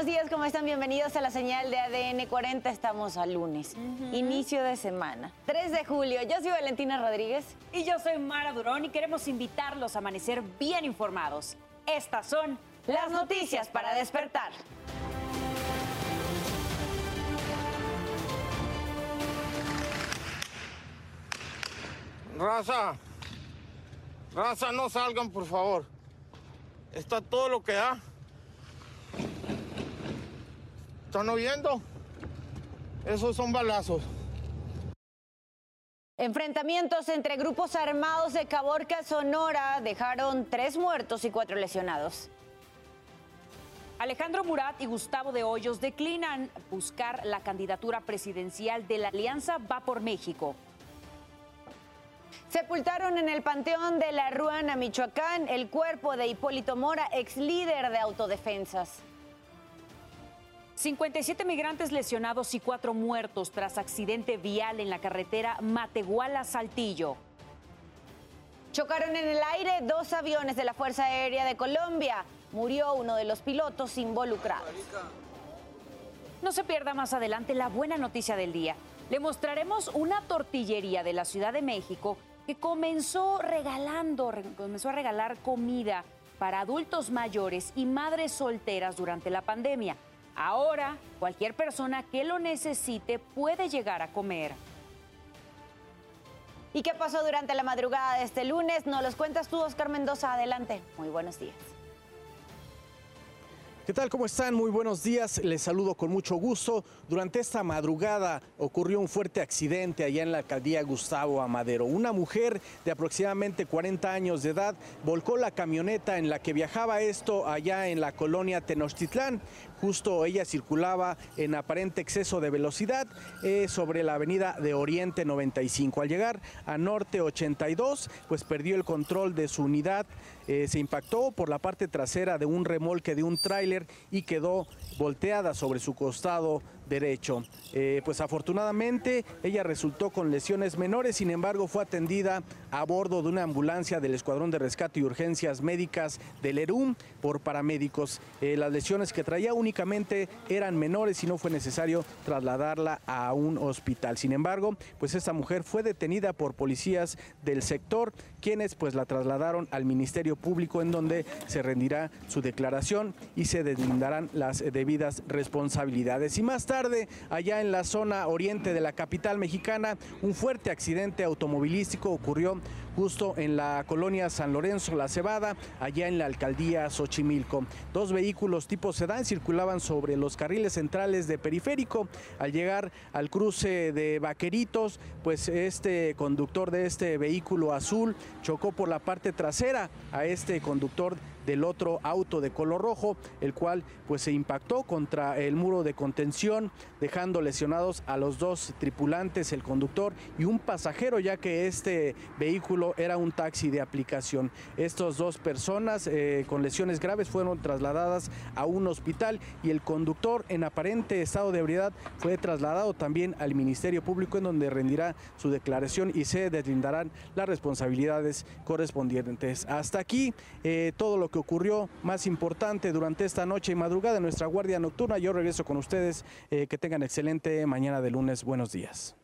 buenos días, ¿cómo están? Bienvenidos a la señal de ADN 40. Estamos al lunes, inicio de semana, 3 de julio. Yo soy Valentina Rodríguez. Y yo soy Mara Durón y queremos invitarlos a amanecer bien informados. Estas son las noticias para despertar. Raza, raza, no salgan, por favor. Está todo lo que da. ¿Están oyendo? Esos son balazos. Enfrentamientos entre grupos armados de Caborca, Sonora, dejaron tres muertos y cuatro lesionados. Alejandro Murat y Gustavo de Hoyos declinan buscar la candidatura presidencial de la Alianza Va por México. Sepultaron en el Panteón de la Ruana, Michoacán, el cuerpo de Hipólito Mora, ex líder de autodefensas. 57 migrantes lesionados y cuatro muertos tras accidente vial en la carretera Matehuala-Saltillo. Chocaron en el aire dos aviones de la Fuerza Aérea de Colombia. Murió uno de los pilotos involucrados. No se pierda más adelante la buena noticia del día. Le mostraremos una tortillería de la Ciudad de México que comenzó regalando, comenzó a regalar comida para adultos mayores y madres solteras durante la pandemia. Ahora, cualquier persona que lo necesite puede llegar a comer. ¿Y qué pasó durante la madrugada de este lunes? Nos los cuentas tú, Oscar Mendoza. Adelante. Muy buenos días. ¿Qué tal? ¿Cómo están? Muy buenos días. Les saludo con mucho gusto. Durante esta madrugada ocurrió un fuerte accidente allá en la alcaldía Gustavo Amadero. Una mujer de aproximadamente 40 años de edad volcó la camioneta en la que viajaba esto allá en la colonia Tenochtitlán. Justo ella circulaba en aparente exceso de velocidad eh, sobre la avenida de Oriente 95. Al llegar a Norte 82, pues perdió el control de su unidad. Eh, se impactó por la parte trasera de un remolque de un tráiler y quedó volteada sobre su costado derecho. Eh, pues afortunadamente ella resultó con lesiones menores, sin embargo fue atendida a bordo de una ambulancia del Escuadrón de Rescate y Urgencias Médicas del ERUM por paramédicos. Eh, las lesiones que traía únicamente eran menores y no fue necesario trasladarla a un hospital. Sin embargo, pues esta mujer fue detenida por policías del sector, quienes pues la trasladaron al Ministerio Público en donde se rendirá su declaración y se deslindarán las debidas responsabilidades. Y más tarde allá en la zona oriente de la capital mexicana, un fuerte accidente automovilístico ocurrió justo en la colonia San Lorenzo La Cebada, allá en la alcaldía Xochimilco. Dos vehículos tipo sedán circulaban sobre los carriles centrales de periférico. Al llegar al cruce de Vaqueritos, pues este conductor de este vehículo azul chocó por la parte trasera a este conductor del otro auto de color rojo, el cual pues se impactó contra el muro de contención, dejando lesionados a los dos tripulantes, el conductor y un pasajero, ya que este vehículo era un taxi de aplicación. Estas dos personas eh, con lesiones graves fueron trasladadas a un hospital y el conductor en aparente estado de ebriedad fue trasladado también al Ministerio Público en donde rendirá su declaración y se deslindarán las responsabilidades correspondientes. Hasta aquí eh, todo lo que ocurrió más importante durante esta noche y madrugada en nuestra guardia nocturna. Yo regreso con ustedes. Eh, que tengan excelente mañana de lunes. Buenos días.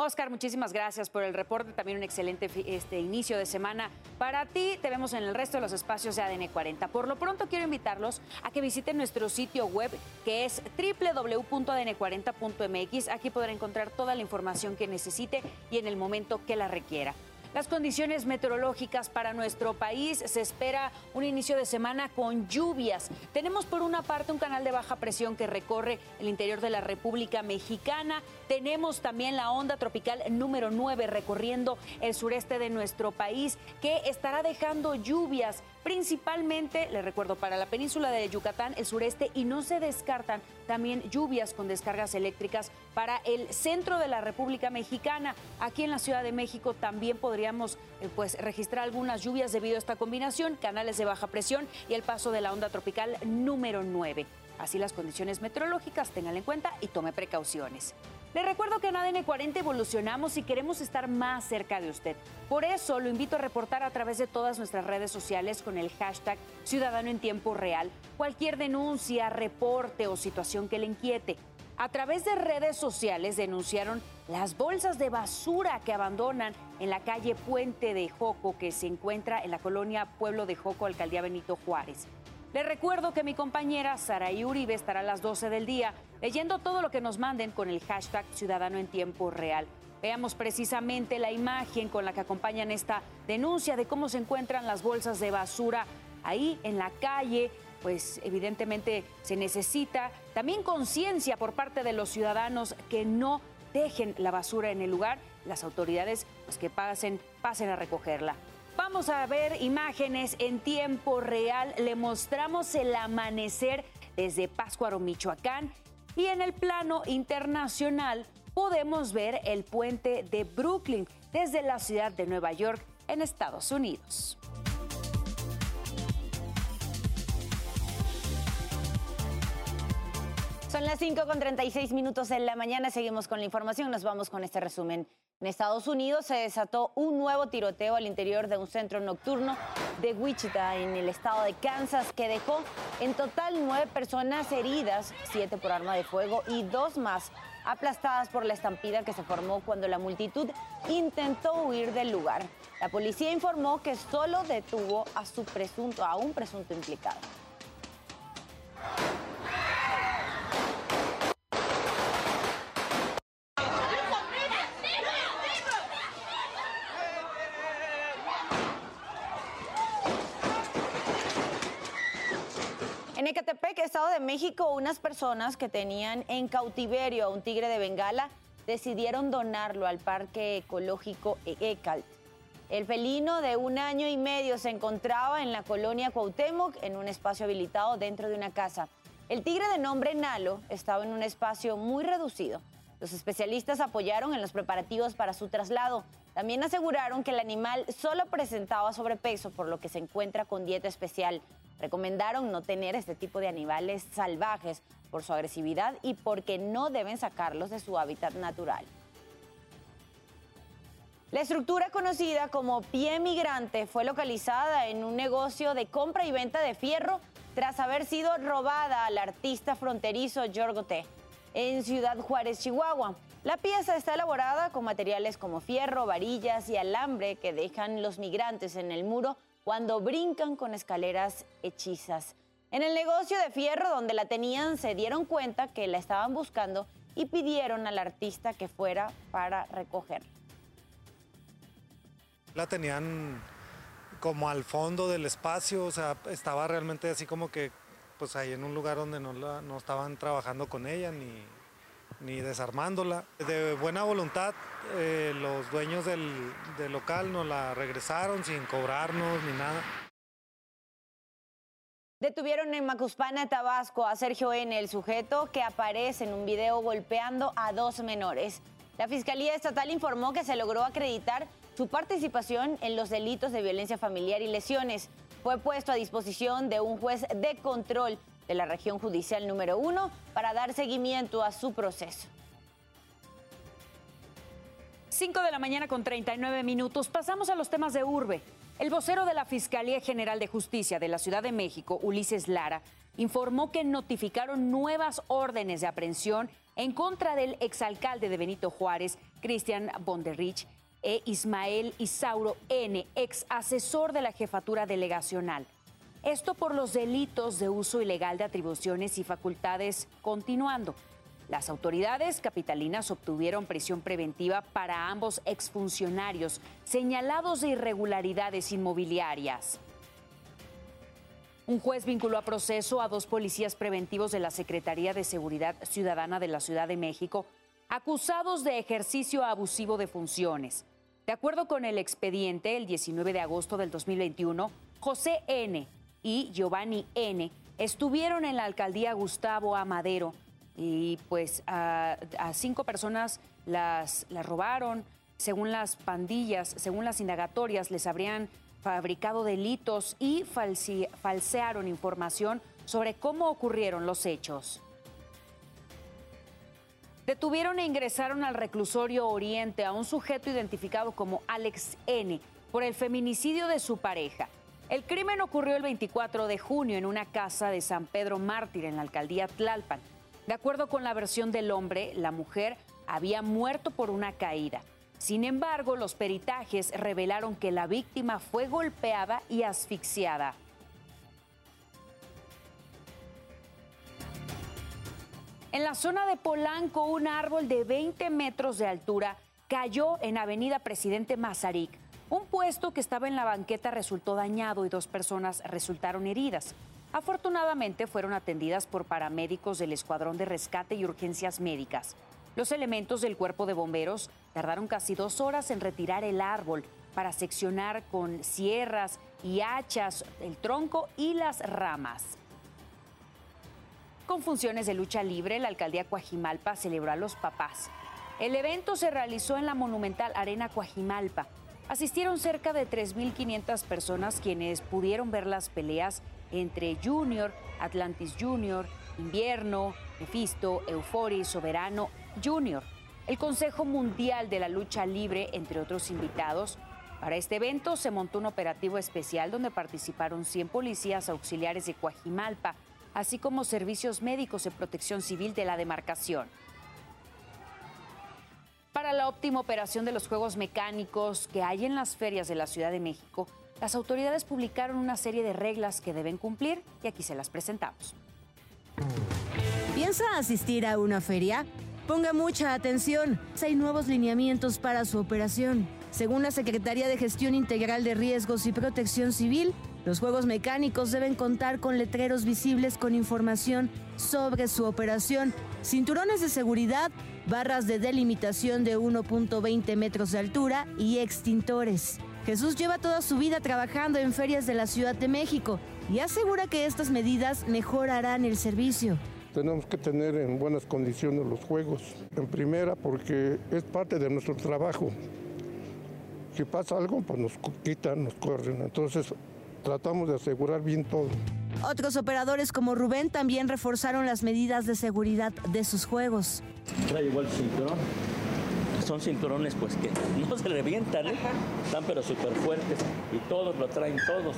Oscar, muchísimas gracias por el reporte, también un excelente este, inicio de semana para ti. Te vemos en el resto de los espacios de ADN 40. Por lo pronto quiero invitarlos a que visiten nuestro sitio web que es www.adn40.mx. Aquí podrá encontrar toda la información que necesite y en el momento que la requiera. Las condiciones meteorológicas para nuestro país se espera un inicio de semana con lluvias. Tenemos por una parte un canal de baja presión que recorre el interior de la República Mexicana. Tenemos también la onda tropical número 9 recorriendo el sureste de nuestro país que estará dejando lluvias principalmente, les recuerdo, para la península de Yucatán, el sureste y no se descartan también lluvias con descargas eléctricas para el centro de la República Mexicana. Aquí en la Ciudad de México también podríamos eh, pues, registrar algunas lluvias debido a esta combinación, canales de baja presión y el paso de la onda tropical número 9. Así las condiciones meteorológicas, tengan en cuenta y tome precauciones. Le recuerdo que en ADN 40 evolucionamos y queremos estar más cerca de usted. Por eso lo invito a reportar a través de todas nuestras redes sociales con el hashtag Ciudadano en Tiempo Real cualquier denuncia, reporte o situación que le inquiete. A través de redes sociales denunciaron las bolsas de basura que abandonan en la calle Puente de Joco, que se encuentra en la colonia Pueblo de Joco, Alcaldía Benito Juárez. Les recuerdo que mi compañera Saraí Uribe estará a las 12 del día leyendo todo lo que nos manden con el hashtag Ciudadano en Tiempo Real. Veamos precisamente la imagen con la que acompañan esta denuncia de cómo se encuentran las bolsas de basura ahí en la calle. Pues evidentemente se necesita también conciencia por parte de los ciudadanos que no dejen la basura en el lugar. Las autoridades pues que pasen, pasen a recogerla. Vamos a ver imágenes en tiempo real. Le mostramos el amanecer desde Páscuaro, Michoacán. Y en el plano internacional podemos ver el puente de Brooklyn desde la ciudad de Nueva York en Estados Unidos. Son las 5 con 36 minutos en la mañana. Seguimos con la información. Nos vamos con este resumen. En Estados Unidos se desató un nuevo tiroteo al interior de un centro nocturno de Wichita, en el estado de Kansas, que dejó en total nueve personas heridas, siete por arma de fuego y dos más aplastadas por la estampida que se formó cuando la multitud intentó huir del lugar. La policía informó que solo detuvo a su presunto, a un presunto implicado. En Ecatepec, Estado de México, unas personas que tenían en cautiverio a un tigre de Bengala decidieron donarlo al Parque Ecológico Ecalt. El felino de un año y medio se encontraba en la colonia Cuauhtémoc en un espacio habilitado dentro de una casa. El tigre de nombre Nalo estaba en un espacio muy reducido. Los especialistas apoyaron en los preparativos para su traslado. También aseguraron que el animal solo presentaba sobrepeso, por lo que se encuentra con dieta especial. Recomendaron no tener este tipo de animales salvajes por su agresividad y porque no deben sacarlos de su hábitat natural. La estructura conocida como pie migrante fue localizada en un negocio de compra y venta de fierro tras haber sido robada al artista fronterizo Yorgote en Ciudad Juárez, Chihuahua. La pieza está elaborada con materiales como fierro, varillas y alambre que dejan los migrantes en el muro cuando brincan con escaleras hechizas. En el negocio de fierro donde la tenían se dieron cuenta que la estaban buscando y pidieron al artista que fuera para recogerla. La tenían como al fondo del espacio, o sea, estaba realmente así como que pues ahí en un lugar donde no, no estaban trabajando con ella ni, ni desarmándola. De buena voluntad, eh, los dueños del, del local nos la regresaron sin cobrarnos ni nada. Detuvieron en Macuspana, Tabasco, a Sergio N., el sujeto que aparece en un video golpeando a dos menores. La Fiscalía Estatal informó que se logró acreditar su participación en los delitos de violencia familiar y lesiones. Fue puesto a disposición de un juez de control de la región judicial número uno para dar seguimiento a su proceso. 5 de la mañana con 39 minutos. Pasamos a los temas de urbe. El vocero de la Fiscalía General de Justicia de la Ciudad de México, Ulises Lara, informó que notificaron nuevas órdenes de aprehensión en contra del exalcalde de Benito Juárez, Cristian Bonderrich, e Ismael Isauro N., ex asesor de la jefatura delegacional. Esto por los delitos de uso ilegal de atribuciones y facultades continuando. Las autoridades capitalinas obtuvieron prisión preventiva para ambos exfuncionarios señalados de irregularidades inmobiliarias. Un juez vinculó a proceso a dos policías preventivos de la Secretaría de Seguridad Ciudadana de la Ciudad de México, acusados de ejercicio abusivo de funciones. De acuerdo con el expediente, el 19 de agosto del 2021, José N., y Giovanni N. estuvieron en la alcaldía Gustavo Amadero y pues a, cinco personas las, las robaron. Según las pandillas, según las indagatorias, les habrían fabricado delitos y falsearon información sobre cómo ocurrieron los hechos. Detuvieron e ingresaron al reclusorio Oriente a un sujeto identificado como Alex N por el feminicidio de su pareja. El crimen ocurrió el 24 de junio en una casa de San Pedro Mártir en la alcaldía Tlalpan. De acuerdo con la versión del hombre, la mujer había muerto por una caída. Sin embargo, los peritajes revelaron que la víctima fue golpeada y asfixiada. En la zona de Polanco, un árbol de 20 metros de altura cayó en Avenida Presidente Mazarik. Un puesto que estaba en la banqueta resultó dañado y dos personas resultaron heridas. Afortunadamente fueron atendidas por paramédicos del Escuadrón de Rescate y Urgencias Médicas. Los elementos del cuerpo de bomberos tardaron casi dos horas en retirar el árbol para seccionar con sierras y hachas el tronco y las ramas. Con funciones de lucha libre, la alcaldía Coajimalpa celebró a los papás. El evento se realizó en la monumental Arena Coajimalpa. Asistieron cerca de 3.500 personas quienes pudieron ver las peleas entre Junior, Atlantis Junior, Invierno, Mephisto, Euforis, Soberano Junior, el Consejo Mundial de la Lucha Libre, entre otros invitados. Para este evento se montó un operativo especial donde participaron 100 policías auxiliares de Coajimalpa, así como servicios médicos de protección civil de la demarcación. Para la óptima operación de los juegos mecánicos que hay en las ferias de la Ciudad de México, las autoridades publicaron una serie de reglas que deben cumplir y aquí se las presentamos. ¿Piensa asistir a una feria? Ponga mucha atención, hay nuevos lineamientos para su operación. Según la Secretaría de Gestión Integral de Riesgos y Protección Civil, los juegos mecánicos deben contar con letreros visibles con información sobre su operación, cinturones de seguridad, barras de delimitación de 1.20 metros de altura y extintores. Jesús lleva toda su vida trabajando en ferias de la Ciudad de México y asegura que estas medidas mejorarán el servicio. Tenemos que tener en buenas condiciones los juegos. En primera, porque es parte de nuestro trabajo. Si pasa algo, pues nos quitan, nos corren. Entonces, tratamos de asegurar bien todo. Otros operadores como Rubén también reforzaron las medidas de seguridad de sus juegos. Trae igual cinturón. Son cinturones pues que no se revientan, ¿eh? están pero súper fuertes y todos lo traen todos.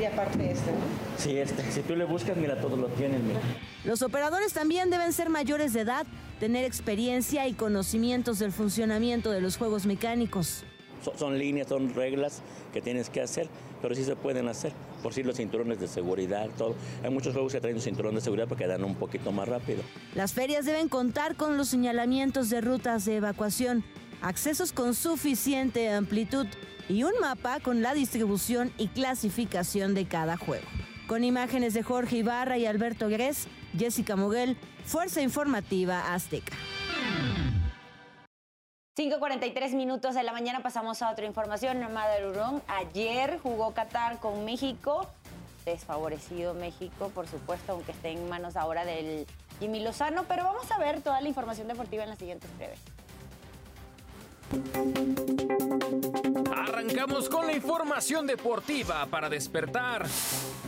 Y aparte este, ¿no? Sí, este. Si tú le buscas, mira, todos lo tienen. Mira. Los operadores también deben ser mayores de edad, tener experiencia y conocimientos del funcionamiento de los juegos mecánicos. Son, son líneas, son reglas que tienes que hacer, pero sí se pueden hacer. Por si los cinturones de seguridad, todo. Hay muchos juegos que traen un cinturón de seguridad para que dan un poquito más rápido. Las ferias deben contar con los señalamientos de rutas de evacuación, accesos con suficiente amplitud y un mapa con la distribución y clasificación de cada juego. Con imágenes de Jorge Ibarra y Alberto Gres, Jessica Moguel, Fuerza Informativa Azteca. 5.43 minutos de la mañana pasamos a otra información. Madarurón, ayer jugó Qatar con México. Desfavorecido México, por supuesto, aunque esté en manos ahora del Jimmy Lozano. Pero vamos a ver toda la información deportiva en las siguientes breves. Arrancamos con la información deportiva para despertar.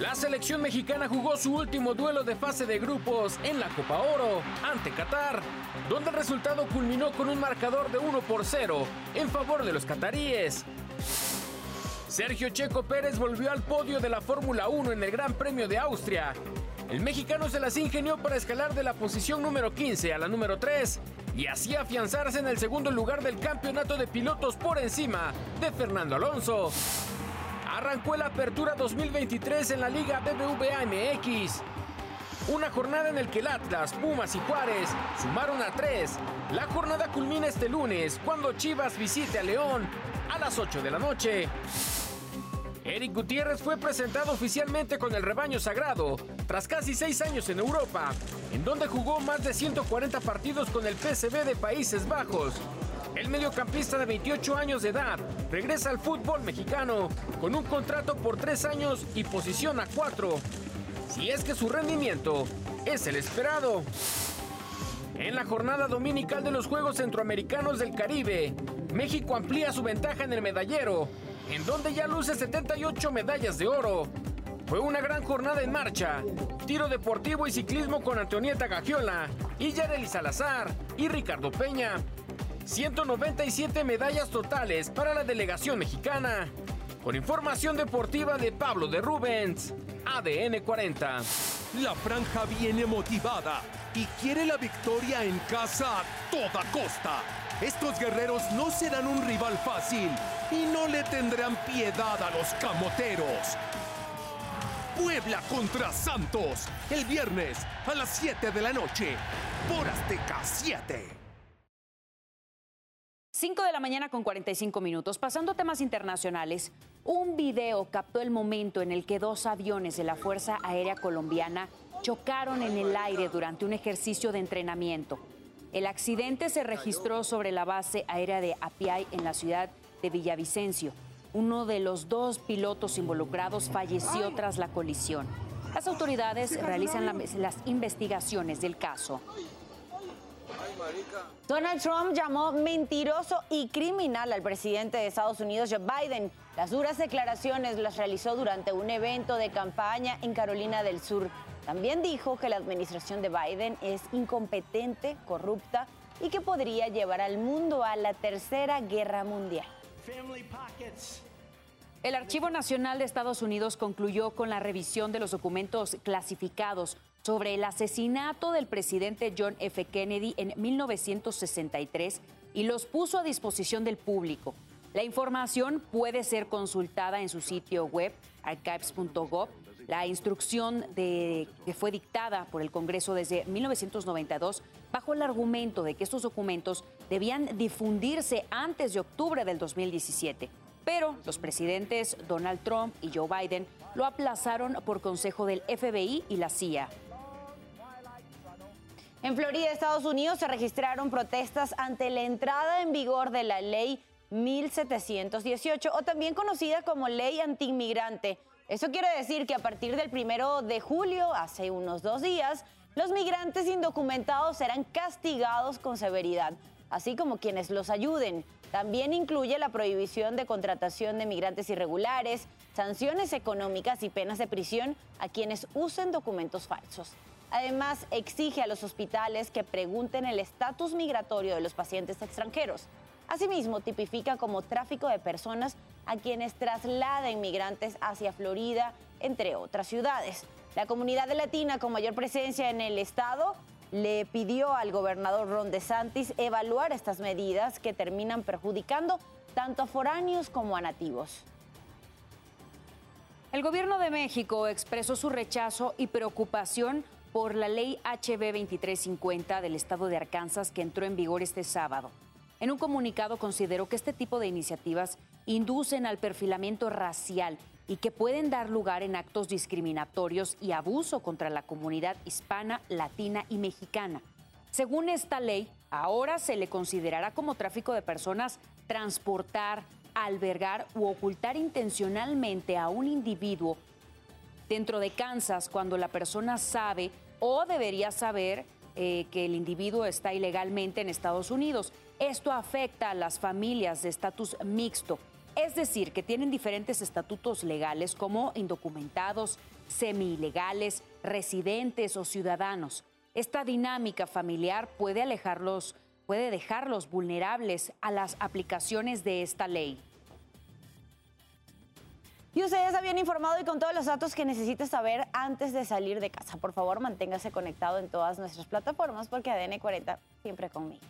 La selección mexicana jugó su último duelo de fase de grupos en la Copa Oro ante Qatar, donde el resultado culminó con un marcador de 1 por 0 en favor de los cataríes. Sergio Checo Pérez volvió al podio de la Fórmula 1 en el Gran Premio de Austria. El mexicano se las ingenió para escalar de la posición número 15 a la número 3 y así afianzarse en el segundo lugar del campeonato de pilotos por encima de Fernando Alonso. Arrancó la apertura 2023 en la Liga BBVA MX. Una jornada en el que el Atlas, Pumas y Juárez sumaron a tres. La jornada culmina este lunes cuando Chivas visite a León a las 8 de la noche. Eric Gutiérrez fue presentado oficialmente con el rebaño sagrado tras casi seis años en Europa, en donde jugó más de 140 partidos con el PSV de Países Bajos. El mediocampista de 28 años de edad regresa al fútbol mexicano con un contrato por tres años y posición a cuatro, si es que su rendimiento es el esperado. En la jornada dominical de los Juegos Centroamericanos del Caribe, México amplía su ventaja en el medallero, en donde ya luce 78 medallas de oro. Fue una gran jornada en marcha. Tiro deportivo y ciclismo con Antonieta Gagiola y Yareli Salazar y Ricardo Peña. 197 medallas totales para la delegación mexicana. Con información deportiva de Pablo de Rubens, ADN 40. La franja viene motivada y quiere la victoria en casa a toda costa. Estos guerreros no serán un rival fácil y no le tendrán piedad a los camoteros. Puebla contra Santos, el viernes a las 7 de la noche, por Azteca 7. 5 de la mañana con 45 minutos. Pasando a temas internacionales, un video captó el momento en el que dos aviones de la Fuerza Aérea Colombiana chocaron en el aire durante un ejercicio de entrenamiento. El accidente se registró sobre la base aérea de Apiay en la ciudad de Villavicencio. Uno de los dos pilotos involucrados falleció tras la colisión. Las autoridades realizan las investigaciones del caso. Donald Trump llamó mentiroso y criminal al presidente de Estados Unidos, Joe Biden. Las duras declaraciones las realizó durante un evento de campaña en Carolina del Sur. También dijo que la administración de Biden es incompetente, corrupta y que podría llevar al mundo a la tercera guerra mundial. El Archivo Nacional de Estados Unidos concluyó con la revisión de los documentos clasificados sobre el asesinato del presidente John F. Kennedy en 1963 y los puso a disposición del público. La información puede ser consultada en su sitio web archives.gov. La instrucción de, que fue dictada por el Congreso desde 1992 bajo el argumento de que estos documentos debían difundirse antes de octubre del 2017. Pero los presidentes Donald Trump y Joe Biden lo aplazaron por consejo del FBI y la CIA. En Florida, Estados Unidos, se registraron protestas ante la entrada en vigor de la ley 1718, o también conocida como ley antiinmigrante. Eso quiere decir que a partir del primero de julio, hace unos dos días, los migrantes indocumentados serán castigados con severidad, así como quienes los ayuden. También incluye la prohibición de contratación de migrantes irregulares, sanciones económicas y penas de prisión a quienes usen documentos falsos. Además, exige a los hospitales que pregunten el estatus migratorio de los pacientes extranjeros. Asimismo, tipifica como tráfico de personas a quienes trasladen migrantes hacia Florida, entre otras ciudades. La comunidad latina con mayor presencia en el estado le pidió al gobernador Ron DeSantis evaluar estas medidas que terminan perjudicando tanto a foráneos como a nativos. El gobierno de México expresó su rechazo y preocupación por la ley HB 2350 del estado de Arkansas que entró en vigor este sábado. En un comunicado consideró que este tipo de iniciativas inducen al perfilamiento racial y que pueden dar lugar en actos discriminatorios y abuso contra la comunidad hispana, latina y mexicana. Según esta ley, ahora se le considerará como tráfico de personas transportar, albergar u ocultar intencionalmente a un individuo dentro de Kansas cuando la persona sabe o debería saber eh, que el individuo está ilegalmente en Estados Unidos. Esto afecta a las familias de estatus mixto, es decir, que tienen diferentes estatutos legales como indocumentados, semi-ilegales, residentes o ciudadanos. Esta dinámica familiar puede alejarlos, puede dejarlos vulnerables a las aplicaciones de esta ley. Y ustedes habían informado y con todos los datos que necesita saber antes de salir de casa. Por favor, manténgase conectado en todas nuestras plataformas porque ADN 40 siempre conmigo.